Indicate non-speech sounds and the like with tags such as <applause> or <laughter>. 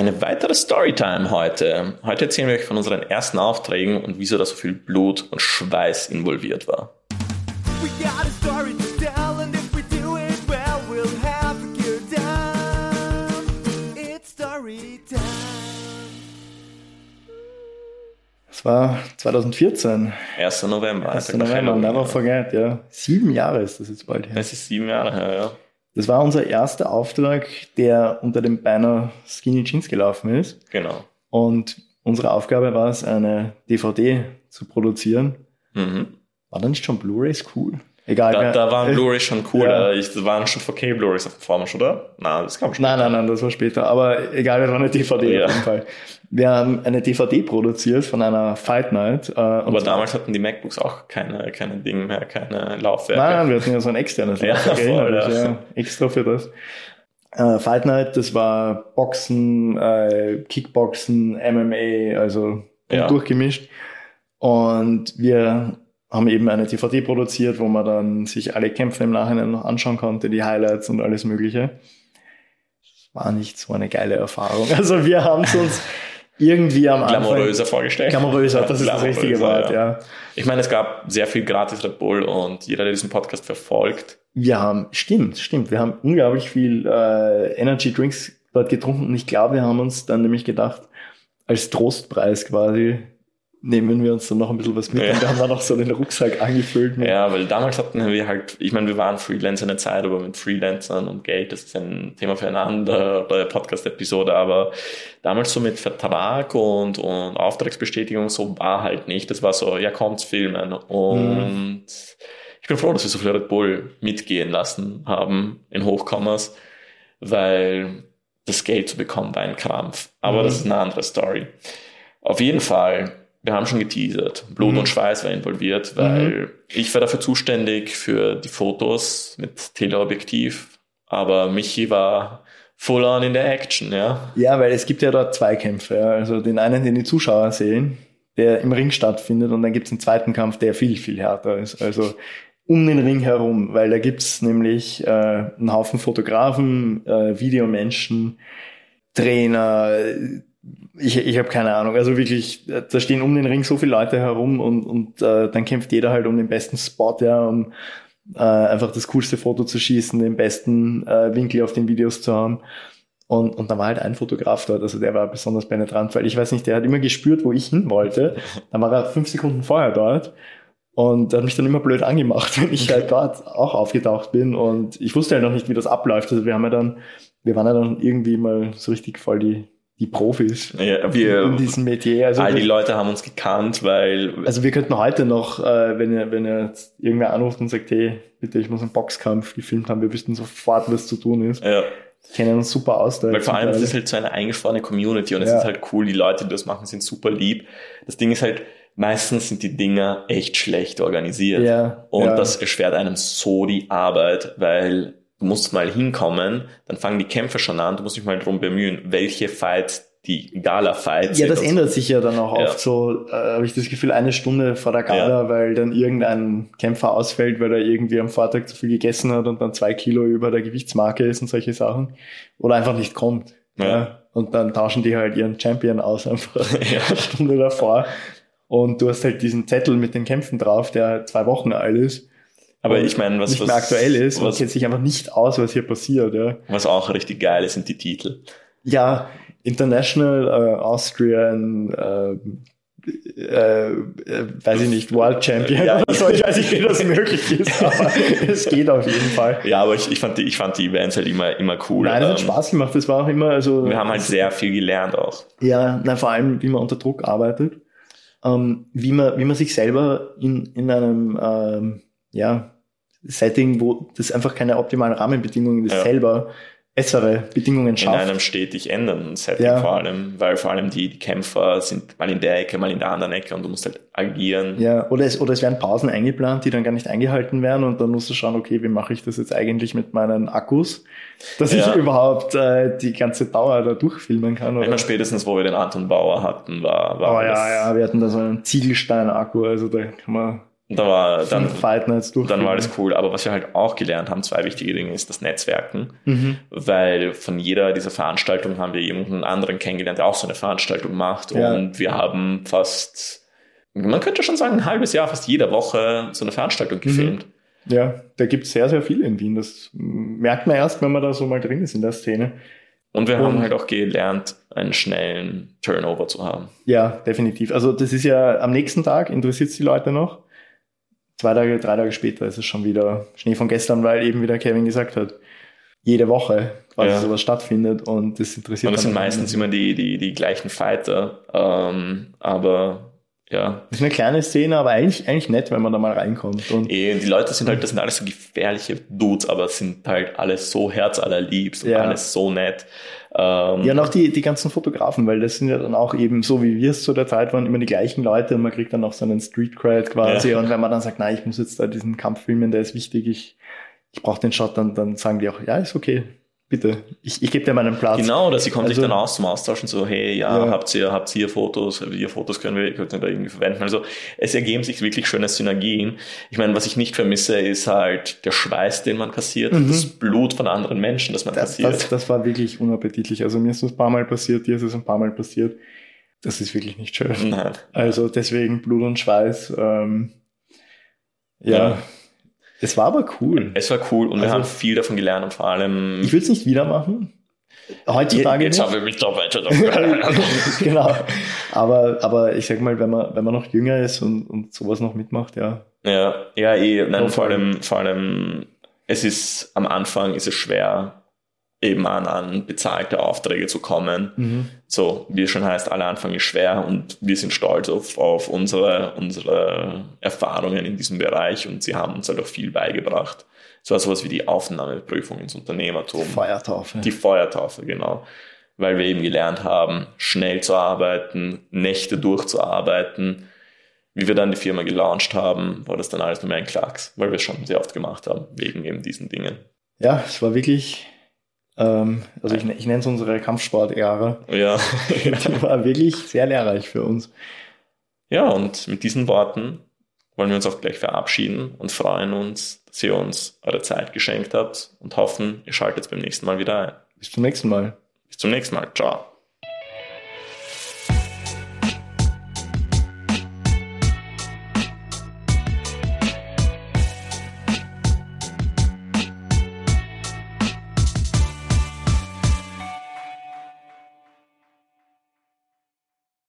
Eine weitere Storytime heute. Heute erzählen wir euch von unseren ersten Aufträgen und wieso da so viel Blut und Schweiß involviert war. Es war 2014. 1. November. 1. November, never forget, ja. Sieben Jahre ist das jetzt bald her. Es ist sieben Jahre her, ja. Das war unser erster Auftrag, der unter dem Banner Skinny Jeans gelaufen ist. Genau. Und unsere Aufgabe war es, eine DVD zu produzieren. Mhm. War da nicht schon Blu-rays cool? Egal. Da, da waren Blu-rays schon cool. Ja. Ich, waren schon 4K Blu-rays auf dem Vormarsch, oder? Nein, das kam schon. Nein, nein, nein, das war später. Aber egal, das war eine DVD Ja. auf jeden Fall. Wir haben eine DVD produziert von einer Fight Night. Äh, Aber damals hatten die MacBooks auch keine, keine Dinge mehr, keine Laufwerke. Nein, nein, wir hatten ja so ein externes <laughs> Ja, Laufwerk, voll, dich, ja. ja. extra für das. Äh, Fight Night, das war Boxen, äh, Kickboxen, MMA, also Ja. durchgemischt. Und wir haben eben eine DVD produziert, wo man dann sich alle Kämpfe im Nachhinein noch anschauen konnte, die Highlights und alles Mögliche. War nicht so eine geile Erfahrung. <laughs> Also wir haben es uns irgendwie am Anfang... Glamouröser vorgestellt. Glamouröser, das ist das richtige Wort, ja. Ich meine, es gab sehr viel gratis Red Bull und jeder, der diesen Podcast verfolgt, Wir haben, stimmt, stimmt, wir haben unglaublich viel äh, Energy Drinks dort getrunken und ich glaube, wir haben uns dann nämlich gedacht, als Trostpreis quasi nehmen wir uns dann noch ein bisschen was mit Ja. und wir haben dann noch so den Rucksack angefüllt Ja, weil damals hatten wir halt, ich meine, wir waren Freelancer eine Zeit, aber mit Freelancern und Geld, das ist ein Thema für eine andere Podcast-Episode, aber damals so mit Vertrag und, und Auftragsbestätigung, so war halt nicht. Das war so, ja, kommt's filmen. Und ich bin froh, dass wir so viel Red Bull mitgehen lassen haben in Hochkommers, weil das Geld zu bekommen war ein Krampf. Aber Mhm. das ist eine andere Story. Auf jeden Fall, wir haben schon geteasert. Blut Mhm. und Schweiß war involviert, weil ich war dafür zuständig für die Fotos mit Teleobjektiv, aber Michi war full on in der Action, ja. Ja, weil es gibt ja dort zwei Kämpfe. Ja. Also den einen, den die Zuschauer sehen, der im Ring stattfindet und dann gibt es einen zweiten Kampf, der viel, viel härter ist. Also um den Ring herum, weil da gibt's nämlich äh, einen Haufen Fotografen, äh, Videomenschen, Trainer, ich, ich habe keine Ahnung. Also wirklich, äh, da stehen um den Ring so viele Leute herum und, und äh, dann kämpft jeder halt um den besten Spot, ja, um äh, einfach das coolste Foto zu schießen, den besten äh, Winkel auf den Videos zu haben. Und, und da war halt ein Fotograf dort, also der war besonders penetrant, weil ich weiß nicht, der hat immer gespürt, wo ich hin wollte. Dann war er fünf Sekunden vorher dort und hat mich dann immer blöd angemacht, <laughs> wenn ich halt dort auch aufgetaucht bin. Und ich wusste halt noch nicht, wie das abläuft. Also wir haben ja dann, wir waren ja dann irgendwie mal so richtig voll die, die Profis ja in wir, diesem Metier. Also, all die Leute haben uns gekannt, weil also wir könnten heute noch, äh, wenn ihr, wenn ihr jetzt irgendwer anruft und sagt, hey, bitte, ich muss einen Boxkampf gefilmt haben, wir wüssten sofort, was zu tun ist. ja, Kennen uns super aus. Weil vor allem, es ist halt so eine eingeschworene Community und es Ja. ist halt cool, die Leute, die das machen, sind super lieb. Das Ding ist halt, meistens sind die Dinger echt schlecht organisiert. ja, Und ja. das erschwert einem so die Arbeit, weil du musst mal hinkommen, dann fangen die Kämpfe schon an, du musst dich mal darum bemühen, welche Fights die Gala-Fights Ja, das ändert sich ja dann auch Ja. oft so, äh, habe ich das Gefühl, eine Stunde vor der Gala, weil dann irgendein Kämpfer ausfällt, weil er irgendwie am Vortag zu viel gegessen hat und dann zwei Kilo über der Gewichtsmarke ist und solche Sachen. Oder einfach nicht kommt. Ja. Und dann tauschen die halt ihren Champion aus einfach <laughs> Ja. eine Stunde davor. Und du hast halt diesen Zettel mit den Kämpfen drauf, der zwei Wochen alt ist. Aber ich meine, was, nicht was, mehr aktuell ist was, kennt sich einfach nicht aus, was hier passiert. Ja. was auch richtig geil ist, sind die Titel. Ja, International, äh, Austrian, äh, äh, weiß ich nicht, World Champion Ja. oder so. Ich weiß nicht, wie das möglich ist, aber <laughs> es geht auf jeden Fall. Ja, aber ich, ich, fand die, ich fand die Events halt immer, immer cool. Nein, das hat Ähm, Spaß gemacht. Das war auch immer, also. Wir haben halt sehr viel gelernt auch. Ja, nein, vor allem, wie man unter Druck arbeitet, ähm, wie man, wie man sich selber in, in einem, ähm, ja, Setting, wo das einfach keine optimalen Rahmenbedingungen ist, Ja. selber bessere Bedingungen in schafft. einem stetig ändernden Setting Ja. vor allem, weil vor allem die, die Kämpfer sind mal in der Ecke, mal in der anderen Ecke und du musst halt agieren. Ja, oder es, oder es werden Pausen eingeplant, die dann gar nicht eingehalten werden und dann musst du schauen, okay, wie mache ich das jetzt eigentlich mit meinen Akkus, dass Ja. ich überhaupt äh, die ganze Dauer da durchfilmen kann. Oder? meine, spätestens, wo wir den Anton Bauer hatten, war, war Oh ja, ja, wir hatten da so einen Ziegelstein-Akku, also da kann man Da war dann, Fight Nights durch. dann war das cool. Aber was wir halt auch gelernt haben, zwei wichtige Dinge, ist das Netzwerken. Mhm. Weil von jeder dieser Veranstaltungen haben wir irgendeinen anderen kennengelernt, der auch so eine Veranstaltung macht. Ja. Und wir haben fast, man könnte schon sagen, ein halbes Jahr, fast jede Woche so eine Veranstaltung Mhm. gefilmt. Ja, da gibt es sehr, sehr viele in Wien. Das merkt man erst, wenn man da so mal drin ist in der Szene. Und wir Und- haben halt auch gelernt, einen schnellen Turnover zu haben. Ja, definitiv. Also das ist ja am nächsten Tag, interessiert es die Leute noch. Zwei Tage, drei Tage später ist es schon wieder Schnee von gestern, weil eben, wie der Kevin gesagt hat, jede Woche quasi Ja. sowas stattfindet und das interessiert Und es sind meistens immer die, die, die gleichen Fighter. Ähm, aber ja, Das ist eine kleine Szene, aber eigentlich, eigentlich nett, wenn man da mal reinkommt. Und eh, die Leute sind halt, das sind alles so gefährliche Dudes, aber es sind halt alles so herzallerliebst und Ja. alles so nett. Ähm, ja, und auch die, die ganzen Fotografen, weil das sind ja dann auch eben so, wie wir es zu der Zeit waren, immer die gleichen Leute und man kriegt dann auch so einen Street Cred quasi. Ja. Und wenn man dann sagt, nein, ich muss jetzt da diesen Kampf filmen, der ist wichtig, ich, ich brauche den Shot, dann, dann sagen die auch, ja, ist okay, bitte, ich, ich gebe dir meinen Platz. Genau, oder sie kommen sich Also- dann aus zum Austauschen, so, hey, ja, Ja. habt ihr, habt ihr Fotos, ihr Fotos können wir, könnt ihr da irgendwie verwenden. Also es ergeben sich wirklich schöne Synergien. Ich meine, was ich nicht vermisse, ist halt der Schweiß, den man kassiert, Mhm. das Blut von anderen Menschen, das man Das, kassiert. das, das war wirklich unappetitlich. Also mir ist das ein paar Mal passiert, dir ist es ein paar Mal passiert. Das ist wirklich nicht schön. Nein. Also deswegen Blut und Schweiß. Ähm, ja. Ja. Es war aber cool. Es war cool und wir Also- haben viel davon gelernt und vor allem Ich will es nicht wieder machen. Heutzutage jetzt nicht. haben wir Mitarbeiter. <laughs> genau. Aber, aber ich sag mal, wenn man, wenn man noch jünger ist und, und sowas noch mitmacht, ja. Ja, ja, eh, nein, vor allem, vor allem, es ist, am Anfang ist es schwer, eben an, an bezahlte Aufträge zu kommen. So, wie es schon heißt, aller Anfang ist schwer und wir sind stolz auf, auf unsere, unsere Erfahrungen in diesem Bereich und sie haben uns halt auch viel beigebracht. So war sowas wie die Aufnahmeprüfung ins Unternehmertum. Feuertaufe. Die Feuertaufe, genau. Weil wir eben gelernt haben, schnell zu arbeiten, Nächte durchzuarbeiten. Wie wir dann die Firma gelauncht haben, war das dann alles nur mehr ein Klacks, weil wir es schon sehr oft gemacht haben, wegen eben diesen Dingen. ja, es war wirklich, ähm, also ich, ich nenne es unsere Kampfsport-Ära. Ja. <laughs> Die war wirklich sehr lehrreich für uns. ja, und mit diesen Worten wollen wir uns auch gleich verabschieden und freuen uns, dass ihr uns eure Zeit geschenkt habt und hoffen, ihr schaltet beim nächsten Mal wieder ein. Bis zum nächsten Mal. Bis zum nächsten Mal. Ciao.